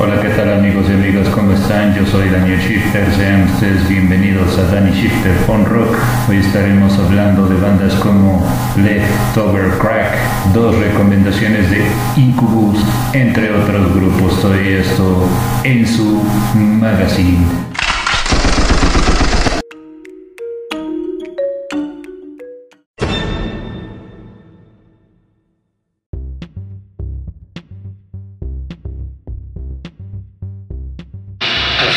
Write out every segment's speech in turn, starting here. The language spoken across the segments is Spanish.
Hola, ¿qué tal amigos y amigas? ¿Cómo están? Yo soy Daniel Shifter, sean ustedes bienvenidos a Danny Shifter Punk Rock. Hoy estaremos hablando de bandas como Leftover Crack, dos recomendaciones de Incubus, entre otros grupos. Todo esto en su magazine.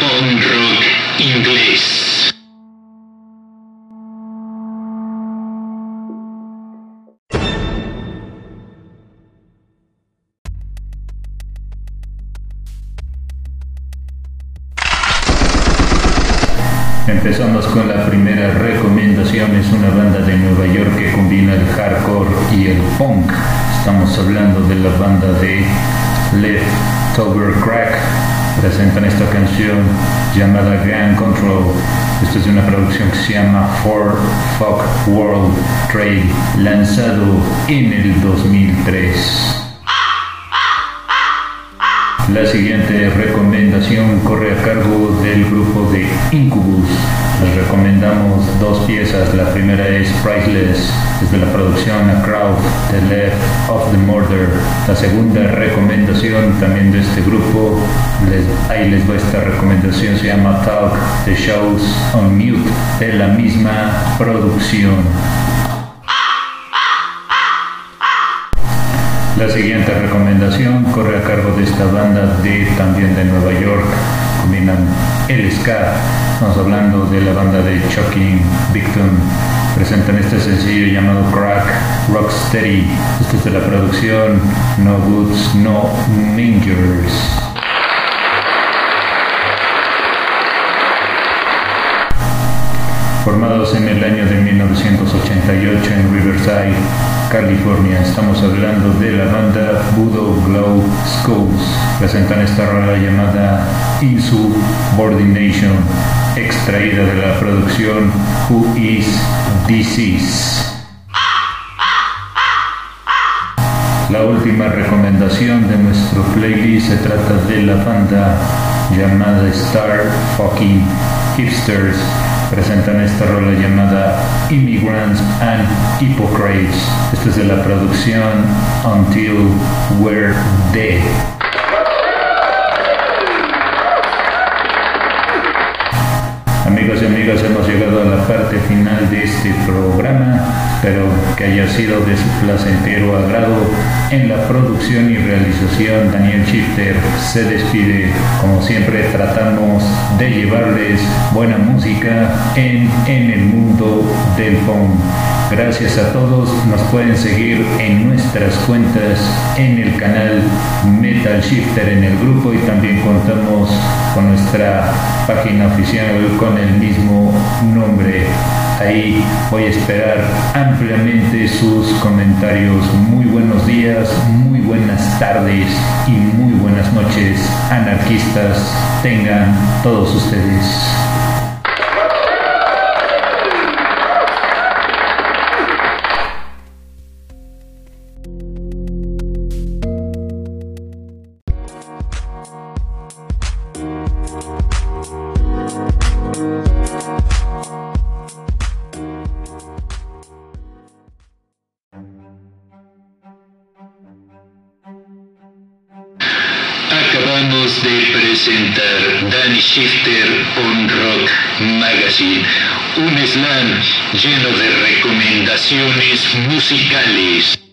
Punk Rock Inglés. Empezamos con la primera recomendación, es una banda de Nueva York que combina el hardcore y el punk. Estamos hablando de la banda de Leftover Crack. Presentan esta canción llamada Gun Control. Esta es una producción que se llama For Fuck World Trade, lanzado en el 2003. La siguiente recomendación corre a cargo del grupo de Incubus. Les recomendamos dos piezas. La primera es Priceless, desde la producción A Crowd, The Left of the Murder. La segunda recomendación también de este grupo, ahí les va esta recomendación, se llama Talk, The Shows on Mute, de la misma producción. La siguiente recomendación corre a cargo de esta banda de también de Nueva York. Combinan el ska. Estamos hablando de la banda de Shocking Victim. Presentan este sencillo llamado Crack Rocksteady. Esto es de la producción No Goods, No Mangers. Formados en el año de 1988 en Riverside, California. Estamos hablando de la banda Voodoo Glow Skulls. Presentan esta rola llamada Insubordination, extraída de la producción Who Is Disease. La última recomendación de nuestro playlist se trata de la banda llamada Star Fucking Hipsters. Presentan esta rola llamada Immigrants and Hypocrites. Esta es de la producción Until We're Dead. Amigos amigas, hemos llegado a la parte final de este programa. Espero que haya sido de su placentero agrado. En la producción y realización, Daniel Shifter se despide. Como siempre, tratamos de llevarles buena música en, en el mundo del punk. Gracias a todos. Nos pueden seguir en nuestras cuentas en el canal Metal Shifter en el grupo y también contamos con página oficial con el mismo nombre. Ahí voy a esperar ampliamente sus comentarios. Muy buenos días, muy buenas tardes y muy buenas noches, anarquistas. Tengan todos ustedes. Acabamos de presentar Danny Shifter on Rock Magazine, un slam lleno de recomendaciones musicales.